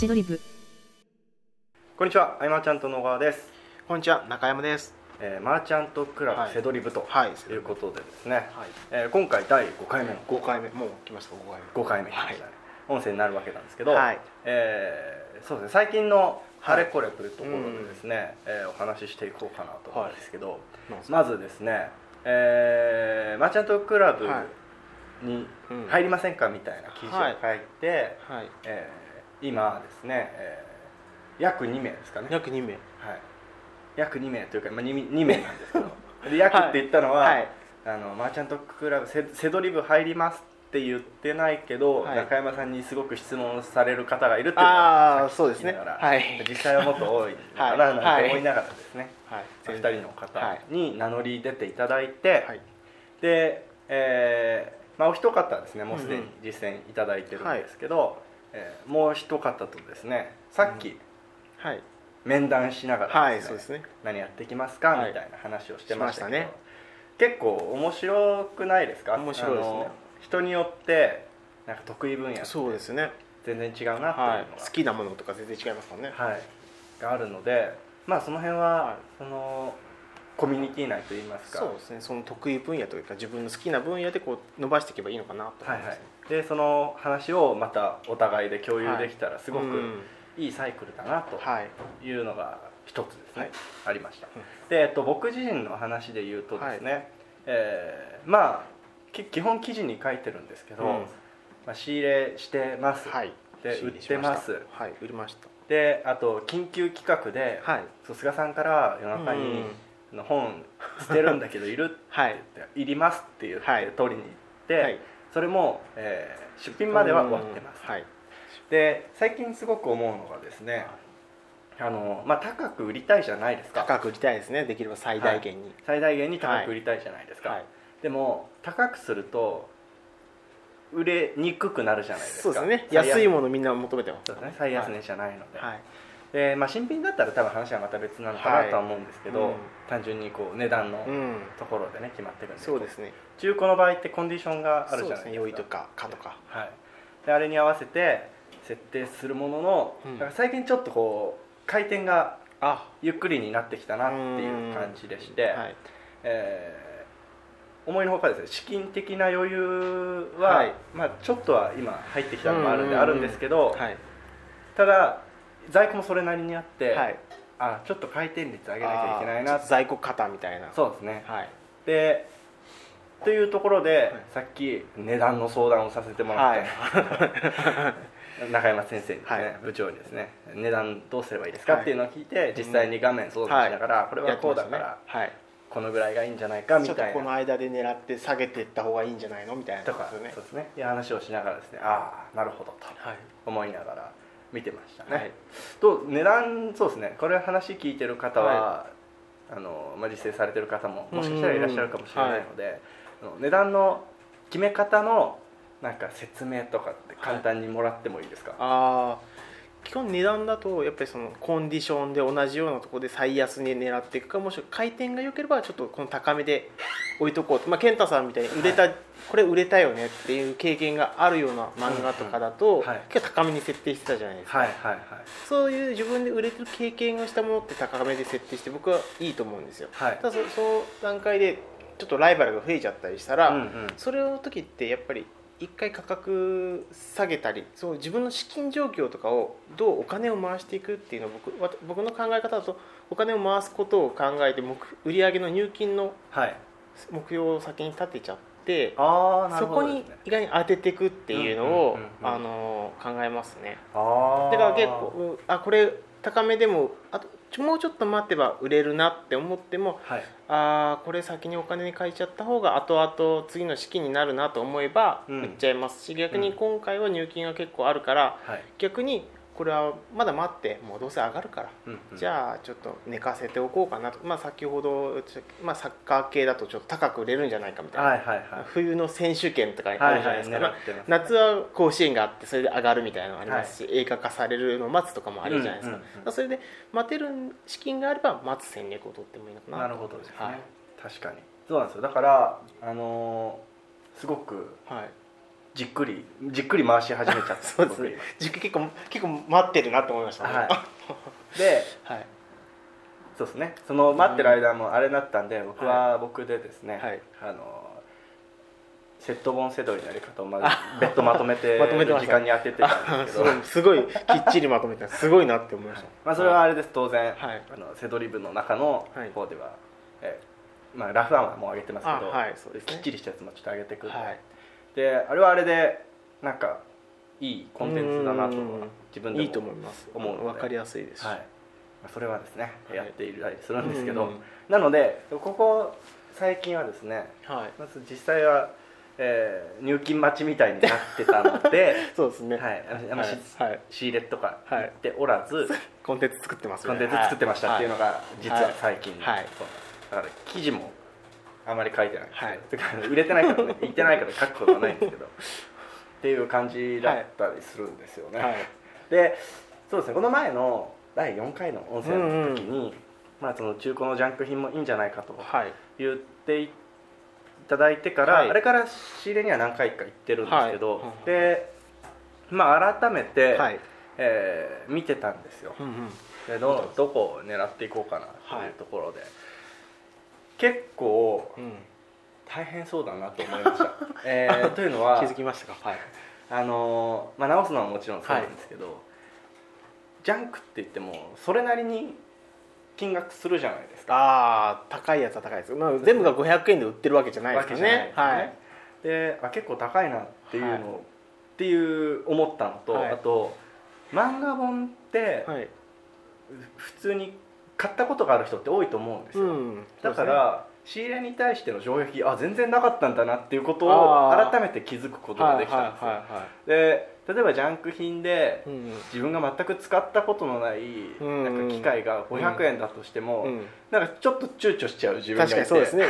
セドリブ。こんにちは、アイマーちゃんと野川です。こんにちは。中山です。えーマーチャントクラはいブセドリブとはい。いうことでですね、はい。えー今回第5回目の5回目。もう来ました。5回目。5回目。になりましたね音声になるわけなんですけど、はい。えーそうですね。最近のあれこれというところでですね、えーお話ししていこうかなと思うんですけど、まずですね、えーマーチャントクラブはにうん。入りませんかみたいな記事を書いて、はい。えー今ですね、えー約2名ですかね。約2名。はい、約2名というか、まあ、2, 2名なんですけど。で約って言ったのは、はいあのマーチャントクラブせせどり部入りますって言ってないけど、はい。中山さんにすごく質問される方がいるっていうのああをそうですね。はい。実際はもっと多いのかなはい。なんて思いながらですね、はい。2人の方はい。に名乗り出ていただいて、はい。で、えーまあ、お一方はですねもうすでにうんうん。実践いただいてるんですけど、えーもう一方とですね。さっきはい。面談しながらはいそうですね。何やっていきますか、はいみたいな話をしてましたけど。ね。結構面白くないですか？面白いですね。人によってなんか得意分野そうですね。全然違うなっていうのが、はい。好きなものとか全然違いますからね。はい。があるのでまあその辺は、そのコミュニティ内といいますか。そうですね。その得意分野というか自分の好きな分野でこう伸ばしていけばいいのかなと思はいいはますいでその話をまたお互いで共有できたらすごくうんいいサイクルだなとはい。いうのが一つですね、はい。ありました、うん。で、えっと、僕自身の話で言うとですね、えーまあき基本記事に書いてるんですけど、うん。まあ、仕入れしてます、はい。で売ってます。はい。売りました。であと緊急企画で、はい。菅さんから夜中にうん。の本捨てるんだけどいるってはい言って 「いります」って言って、はい。取りに行って、はいそれも、えー出品までは終わってます、はい。で最近すごく思うのがですね、あのまあ、高く売りたいじゃないですか。高く売りたいですね。できれば最大限に。最大限に高く売りたいじゃないですか、はい。でも高くすると売れにくくなるじゃないですか。そうですね。最安いものみんな求めてますそうですね。最安値じゃないので,、はいでまあ、新品だったら多分話はまた別なのかなとは思うんですけど、はいうん。単純にこう値段のうん。ところでね決まってくるんでそうですね。中古の場合ってコンディションがあるじゃないですか。そうですね。良いとかかとか。はい、であれに合わせて設定するものの、うん。だから最近ちょっとこう回転があ。ゆっくりになってきたなっていう感じでして、はい。えー思いのほかですね資金的な余裕は、はい。まあ、ちょっとは今入ってきたのもあるんでうん。あるんですけど、はい。ただ在庫もそれなりにあって、はい。あちょっと回転率上げなきゃいけないな。在庫型みたいな。そうですね。はい。でというところで、はい。さっき値段の相談をさせてもらって、中山先生にですね、はい。部長にですね。値段どうすればいいですか、はい。っていうのを聞いて実際に画面操作しながら、これはこうだから、はい。このぐらいがいいんじゃないかみちょっとたいなこの間で狙って下げていった方がいいんじゃないの？みたいなとかですよね。そうですね。いう話をしながらですね。ああなるほどとはい。思いながら見てました。ね、はい。と値段そうですね。これ話聞いてる方は、あのまあ、実践されてる方ももしかしたらいらっしゃるかもしれないので、あの値段の決め方のなんか説明とかって簡単にもらってもいいですか、ああ基本値段だとやっぱりそのコンディションで同じようなところで最安に狙っていくかもしくは回転が良ければちょっとこの高めで置いとこう。とまあ健太さんみたいに売れた、これ売れたよねっていう経験があるような漫画とかだと、うんはい結構高めに設定してたじゃないですか、はいはいはい。そういう自分で売れてる経験をしたものって高めで設定して僕はいいと思うんですよ。はい。ただそその段階でちょっとライバルが増えちゃったりしたら、うんうん。それの時ってやっぱり一回価格下げたりそう自分の資金状況とかをどうお金を回していくっていうのを僕わ僕の考え方だとお金を回すことを考えて目売上の入金のはい。目標を先に立てちゃってああなるそこに意外に当てていくっていうのを、考えますね。だから結構うんあこれ高めでもあともうちょっと待てば売れるなって思ってもはい。あーこれ先にお金に変えちゃった方が後々次の資金になるなと思えばうん。売っちゃいますし、逆に今回は入金が結構あるからはい、逆にこれはまだ待ってもうどうせ上がるから、うんうん。じゃあちょっと寝かせておこうかなと、まあ、先ほど、まあ、サッカー系だとちょっと高く売れるんじゃないかみたいな、はいはいはい。冬の選手権とかあるじゃないですか、はいはい。す夏は甲子園があってそれで上がるみたいなのありますし、映画化されるのを待つとかもあるじゃないですか,、うんうんうんそれで待てる資金があれば待つ戦略を取ってもいいのかな。なるほどですね、はい。確かに。そうなんですよ。だからあのーすごくはいじっくりじっくり回し始めちゃった。そうですね。じ結構結構待ってるなと思いました。ねはい。ではい。そうですね。その待ってる間もあれだったんで僕は僕でですね、はい。あのセット本セドリのやり方をまず別途まとめて まとめてました。時間に当ててたんですけど。すごいきっちりまとめてすごいなって思いました。まあ、それはあれです。当然、はい。あのセドリ部の中のはい。方では、えーまあ、ラフ案はもう上げてますけど、あはいね。きっちりしたやつもちょっと上げてくる、はいであれはあれでなんかいいコンテンツだなとうん。自分でもいいと思います。思うので。わかりやすいです。しはい。まあ、それはですね、はい。やっていたりするんですけど、うん。なのでここ最近はですねはい。まず実際は、えー入金待ちみたいになってたので そうですね。はい。あのあんましはい。はい。仕入れとか行っておらず、コンテンツ作ってますコンテンツ作ってましたっていうのが実は最近、はい。そう。だから記事もあまり書いてない。んですけど、はい売れてないからね言ってないから書くことはないんですけど。っていう感じだったりするんですよね、はい。でそうですね。この前の第4回の音声の時に、まあ、その中古のジャンク品もいいんじゃないかとはい。言っていただいてから、はい。あれから仕入れには何回か行ってるんですけど、はい。でまあ改めて、はい。えー見てたんですよ。うんうん。でどどこを狙っていこうかなというところで、結構うん。大変そうだなと思いました、えー というのは気づきましたか？はい。あのーまあ、直すのはもちろんそうなんですけど、ジャンクって言ってもそれなりに金額するじゃないですか。ああ高いやつは高いです、まあ、全部が500円で売ってるわけじゃないですけどね。わはい。であ結構高いなっていうの、はい。っていう思ったのと、はい。あと漫画本ってはい。普通に買ったことがある人って多いと思うんですよ、うん。だから仕入れに対しての衝撃あ全然なかったんだなっていうことを改めて気づくことができたんですよ、はいはいはいはい。で例えばジャンク品でうん自分が全く使ったことのないうんなんか機械が500円だとしても、うんなんかちょっと躊躇しちゃう自分がいて。確かにそうですね。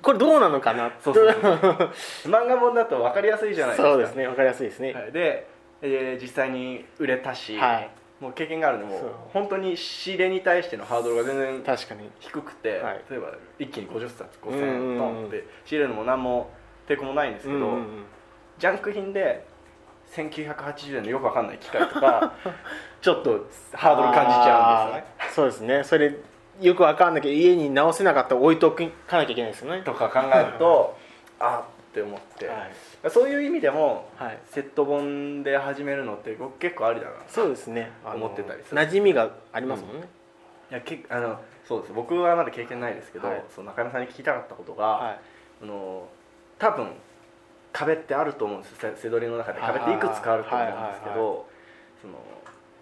これどうなのかな？そうそう 漫画本だと分かりやすいじゃないですか。そうですねわかりやすいですね。はい、で、えー実際に売れたし、はいもう経験があるのもそう。本当に仕入れに対してのハードルが全然確かに。低くて、はい。例えば一気に50冊5000うんうんうん。円ポンって仕入れるのも何も抵抗もないんですけど、うんうんうん。ジャンク品で1980円のよくわかんない機械とか ちょっとハードル感じちゃうんですよね。そうですね。それよくわかんないけど家に直せなかったら置いとかなきゃいけないですよね。とか考えるとあって思って、はいそういう意味でもはい。セット本で始めるのって僕結構ありだな。そうですね。思ってたりする馴染みがありますもんね、いやけあのそうです。僕はまだ経験ないですけど、はい。そう中山さんに聞きたかったことが、はい。あの多分壁ってあると思うんですせせどりの中で。壁っていくつかあると思うんですけどその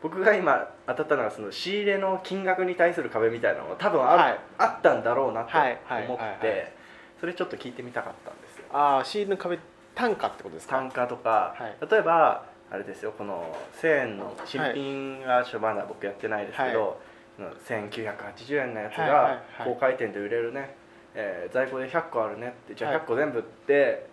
僕が今当たったのはその仕入れの金額に対する壁みたいなのが多分ある、はい。あったんだろうなと思って、それちょっと聞いてみたかったんですよ。ああシールの壁単価ってことですか？単価とか、はい。例えばあれですよこの1000円の新品がちょっとまだ僕やってないですけど、その1980円のやつはいはいはがい。高回転で売れるね、えー在庫で100個あるねってじゃあはい。100個全部って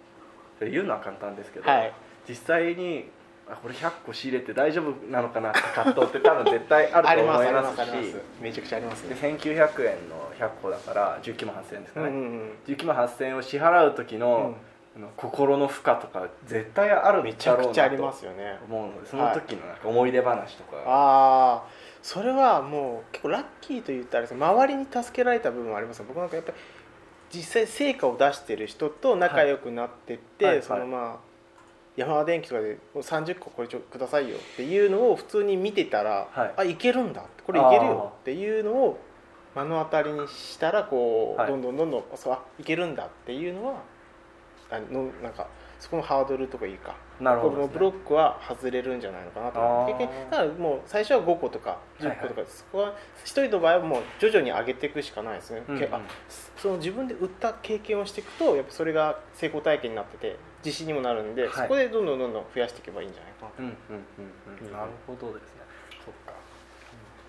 それ言うのは簡単ですけど、はい。実際にあこれ100個仕入れて大丈夫なのかなって葛藤って多分絶対あると思いますしめちゃくちゃありますでね1900円の100個だから19万8000円ですかね、うんうん19万8000円を支払う時の,、あの心の負荷とか絶対あるめちゃくちゃありまとすよね思うのでその時のなんか思い出話とか、ああそれはもう結構ラッキーと言ったら周りに助けられた部分はありますよ。僕なんかやっぱり実際成果を出してる人と仲良くなってって、はいはい。そのまあ山田電機とかでもう30個これちょくださいよっていうのを普通に見てたら、はい。あいけるんだこれいけるよっていうのを目の当たりにしたらこう、はい。どんどんどんどんそうあいけるんだっていうのはあのなんかそこのハードルとかいいかなるほどね。ブロックは外れるんじゃないのかなと思って。あー。結局だからもう最初は5個とか10個とか、そこは一人の場合はもう徐々に上げていくしかないですね、うんうん。その自分で売った経験をしていくとやっぱそれが成功体験になってて自信にもなるんで、はい。そこでどんどんどんどん増やしていけばいいんじゃないかなと。うんうんうんうん。うん。なるほどですね。そっか。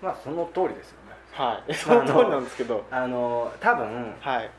まあその通りですよね。はい。その通りなんですけど。あの多分はい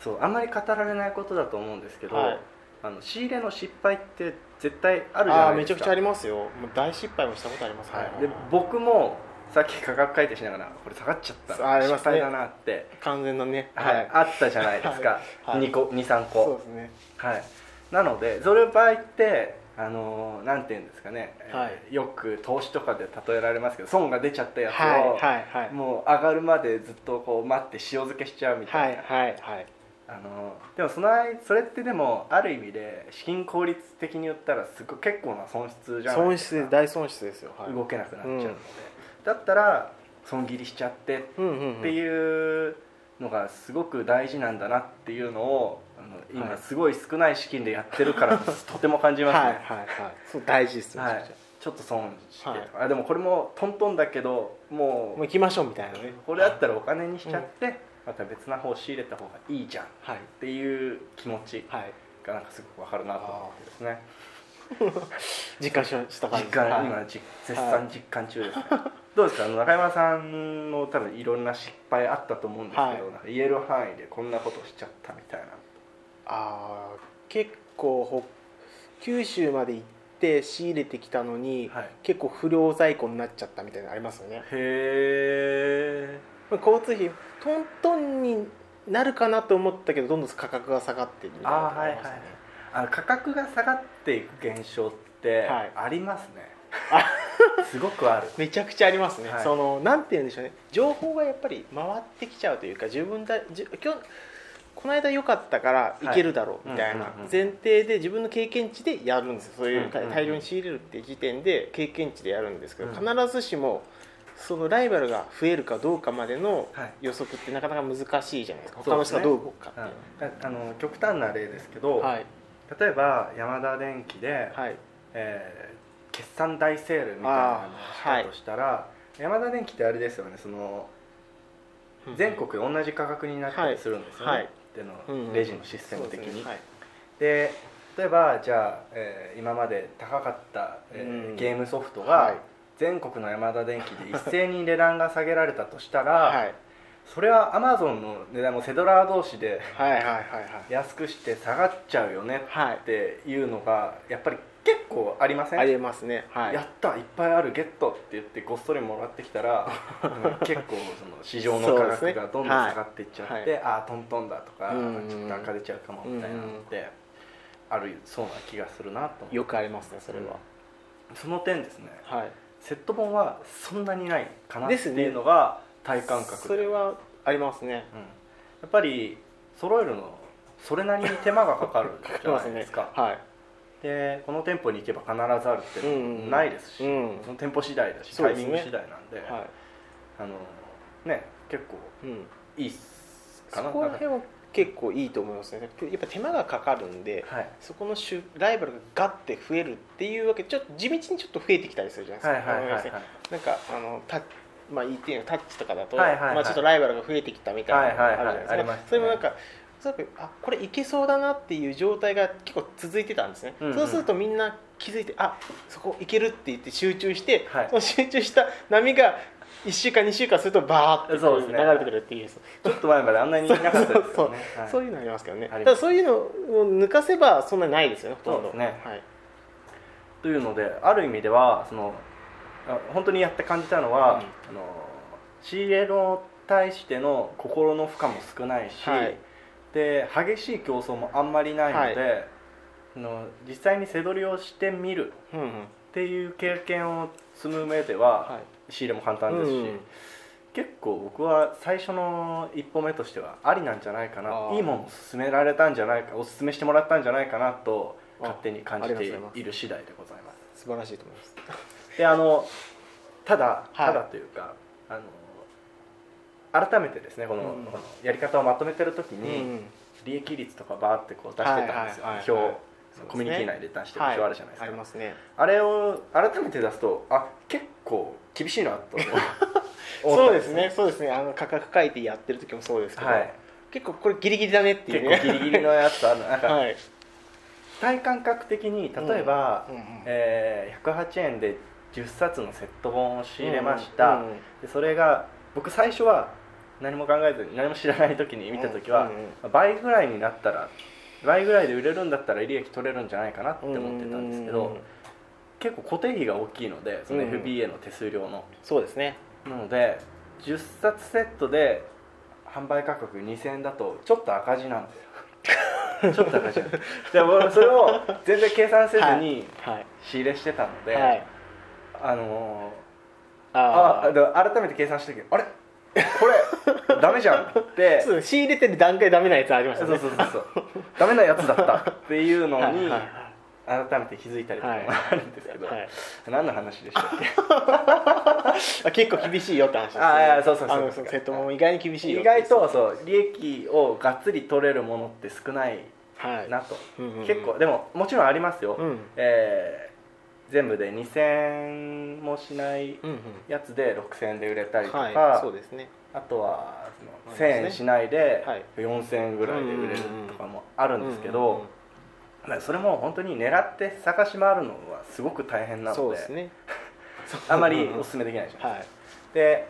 そうあんまり語られないことだと思うんですけど、はい。あの仕入れの失敗って絶対あるじあゃないですか。あめちゃくちゃありますよ。もう大失敗もしたことありますはい、はい。で僕もさっき価格改定しながらこれ下がっちゃった。失敗だなって、完全なね。はい。あったじゃないですか、はい。はい。2個23そう個ですね。はい。なのでそれ場合ってあのなんていうんですかね、はい。えーよく投資とかで例えられますけど損が出ちゃったやつを、はい。はい。はい。もう上がるまでずっとこう待って塩漬けしちゃうみたはい。いな、はい。はいあのでもそのそれってでもある意味で資金効率的に言ったらすごい結構な損失じゃない損ですか。失大損失ですよ、はい、動けなくなっちゃうので、うん。だったら損切りしちゃってうんうんうん。っていうのがすごく大事なんだなっていうのをあの今はい。すごい少ない資金でやってるから とても感じますね、はいはいはい。そう大事ですよ、はい。めちょっと損して、はい。あでもこれもトントンだけどももう行きましょうみたいなね。うこれだったらお金にしちゃって、また別な方仕入れた方がいいじゃんっはい。ていう気持ちはい。がなんかすごくわかるなと思ってですね。実感しした感実じ。ですはい。感今実絶賛実感中ですね、どうですか？中山さんの多分いろんな失敗あったと思うんですけど、はい。言える範囲でこんなことしちゃったみたいな。あー結構ほ九州まで行って仕入れてきたのに、はい。結構不良在庫になっちゃったみたいなのありますよね。へえまあ交通費トントンになるかなと思ったけどどんどん価格が下がってるみたいなのがありますよねあの価格が下がっていく現象ってはい。ありますね、すごくある。めちゃくちゃありますね、はい。そのなんて言うんでしょうね。情報がやっぱり回ってきちゃうというか自分だじ今日この間良かったからい。けるだろうみたいなうんうんうん前提で自分の経験値でやるんですよ。そういううんうんうん。大量に仕入れるっていう時点で経験値でやるんですけど、うん。必ずしもそのライバルが増えるかどうかまでのはい。予測ってなかなか難しいじゃないですか。そうですね。他の人がどう動くかってう。んい。うあの極端な例ですけど、はい。例えばヤマダ電機で、はい。えー決算大セールみたいなのをしたとしたら、ヤマダ電機ってあれですよね。その全国同じ価格になったりするんですよね、はい。でのうんうん。レジのシステム的に、で例えばじゃあ、えー今まで高かった、えーうん。ゲームソフトはい。が全国のヤマダ電機で一斉に値段が下げられたとしたら、はい。それはアマゾンの値段もセドラー同士ではいはいはいはい。安くして下がっちゃうよねはい。っていうのがやっぱり結構ありません？ありますね。はい。やったいっぱいあるゲットって言ってごっそりもらってきたら うん結構その市場の価格がどんどん下がっていっちゃって、そうですね。ああトントンだとか、うん。うんちょっと赤出ちゃうかもみたいなのってあるそうな気がするなとよくありますねそれは、その点ですね。はいセット本はそんなにないかなってですねいうのが体感覚それはありますね。うん、やっぱり揃えるのそれなりに手間がかかるじゃないですか。はい。でこの店舗に行けば必ずあるっていうのもないですし、うん。その店舗次第だし、そうですね。タイミング次第なんで、はあのね結構い、うん、いいっすそかな。こら辺は結構いいと思いますね。やっぱ手間がかかるんではい。そこの種ライバルがガッて増えるっていうわけでちょっと地道にちょっと増えてきたりするじゃないですか、はいはいはいはい。なんかあのタッまあ言っていいのタッチとかだと、はいはいはい。まあ、ちょっとライバルが増えてきたみたいなのがあるじゃないですか、はいはいはい。それもなんかあこれいけそうだなっていう状態が結構続いてたんですね、うんうん。そうするとみんな気づいてあそこいけるって言って集中して、はい。その集中した波が1週間2週間するとバーってそうですね。流れてくるっていう。ちょっと前まであんなにいなかったですよね。そう。はい。そういうのありますけどね。ただそういうのを抜かせばそんなにないですよねほとんど。ね。はい。というのである意味ではそのあ本当にやって感じたのは、うん。あの仕入れの対しての心の負荷も少ないし、はい。で激しい競争もあんまりないので、はあの実際に背取りをしてみるっていう経験を積む上では、はい仕入れも簡単ですし、うん。結構僕は最初の一歩目としてはありなんじゃないかな。いいものを勧められたんじゃないかお勧めしてもらったんじゃないかなとあ勝手に感じている次第でございます。素晴らしいと思います。であのただはい。ただというか、あの改めてですねこの,、うん。このやり方をまとめてる時うに、ん。利益率とかバーってこう出してたんですよ、はいはいはいはい表コミュニティ内で出してる表あるじゃないですか、ありますね。あれを改めて出すとあ結構厳しいなと そうですね。そうですね。あの価格書いてやってる時もそうですけど、はい。結構これギリギリだねっていうね。結構ギリギリのやつあるなんか、はい。体感覚的に例えば、うんうんえー108円で10冊のセット本を仕入れました、うんうんでそれが僕最初は何も考えずに何も知らない時に見た時は、うん。うんうん倍ぐらいになったら倍ぐらいで売れるんだったら利益取れるんじゃないかなって思ってたんですけど、うんうんうん結構固定費が大きいのでその FBA の手数料の、そうですね。なので10冊セットで販売価格2000円だとちょっと赤字なんですよ。ちょっと高いじゃんでもそれを全然計算せずにはい。仕入れしてたので、はい。あのああで改めて計算した時あれ？これ ダメじゃんって。仕入れてる段階でダメなやつありましたね。そうそうそうそう。ダメなやつだったっていうのにはいはい改めて気づいたりとかもあるんですけど、はい。何の話でしたっけ？あ結構厳しいよって話ですね。あそうそうそうあのその瀬戸も意外に厳しいよ意外とそう利益をがっつり取れるものって少ないはい。なと、うんうんうん。結構でももちろんありますよ、うん。えー全部で2000もしないやつで6000円で売れたりとか、はいそうですね。あとはそのありますね。1000円しないではい。4000円ぐらいで売れるとかもあるんですけど、まあそれも本当に狙って探し回るのはすごく大変なのでそうですね。あまりお勧めできないじゃん、はい。で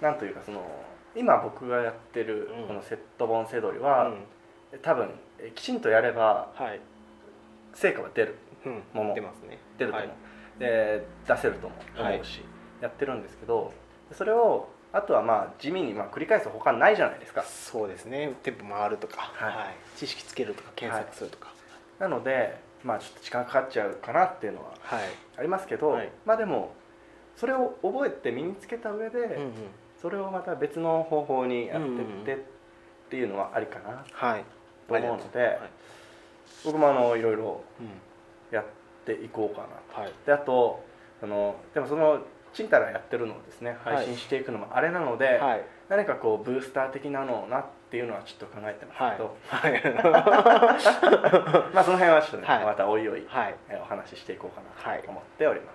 なんというかその今僕がやってるうん。このセット本セドリは、うん。多分えきちんとやればはい。成果は出る。うん。もも。出ますね。出ると思う、はい。で出せるとも思うし、やってるんですけどそれをあとはまあ地味にまあ繰り返す他ないじゃないですか。そうですね。店舗回るとか、はい。知識つけるとか検索するとか。なのでまあちょっと時間かかっちゃうかなっていうのははい、ありますけど、はい。まあでもそれを覚えて身につけた上で、うんうん。それをまた別の方法にやってってっていうのはありかな。はい。と思うので、はい。僕もあのいろいろうん。やっていこうかなと。はい。であとあのでもそのちんたらやってるのをですねはい。配信していくのもあれなので、はい。何かこうブースター的なのをなっていうのはちょっと考えてますはいけど、はい。まあその辺はちょっとね、はい。またおいおい、お話ししていこうかなはいと思っております、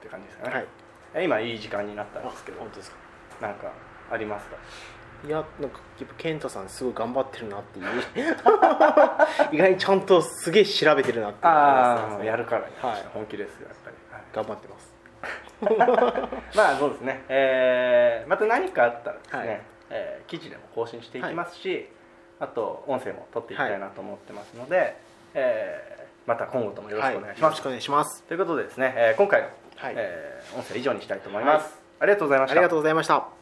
って感じですかね、はい。え今いい時間になったんですけど本当ですか。なんかありますかいやなんかやっぱ健太さんすごい頑張ってるなっていう。意外にちゃんとすげえ調べてるなっていう。のがりますねやるからにははい。本気ですよやっぱり、はい。頑張ってます まあそうですね、えーまた何かあったらですね、はい。えー記事でも更新していきますし、あと音声も撮っていきたいなと思ってますので、えーまた今後ともよろしくお願いします、はよろしくお願いします。ということでですね、えー今回の、はい。えー音声は以上にしたいと思います、ありがとうございました。ありがとうございました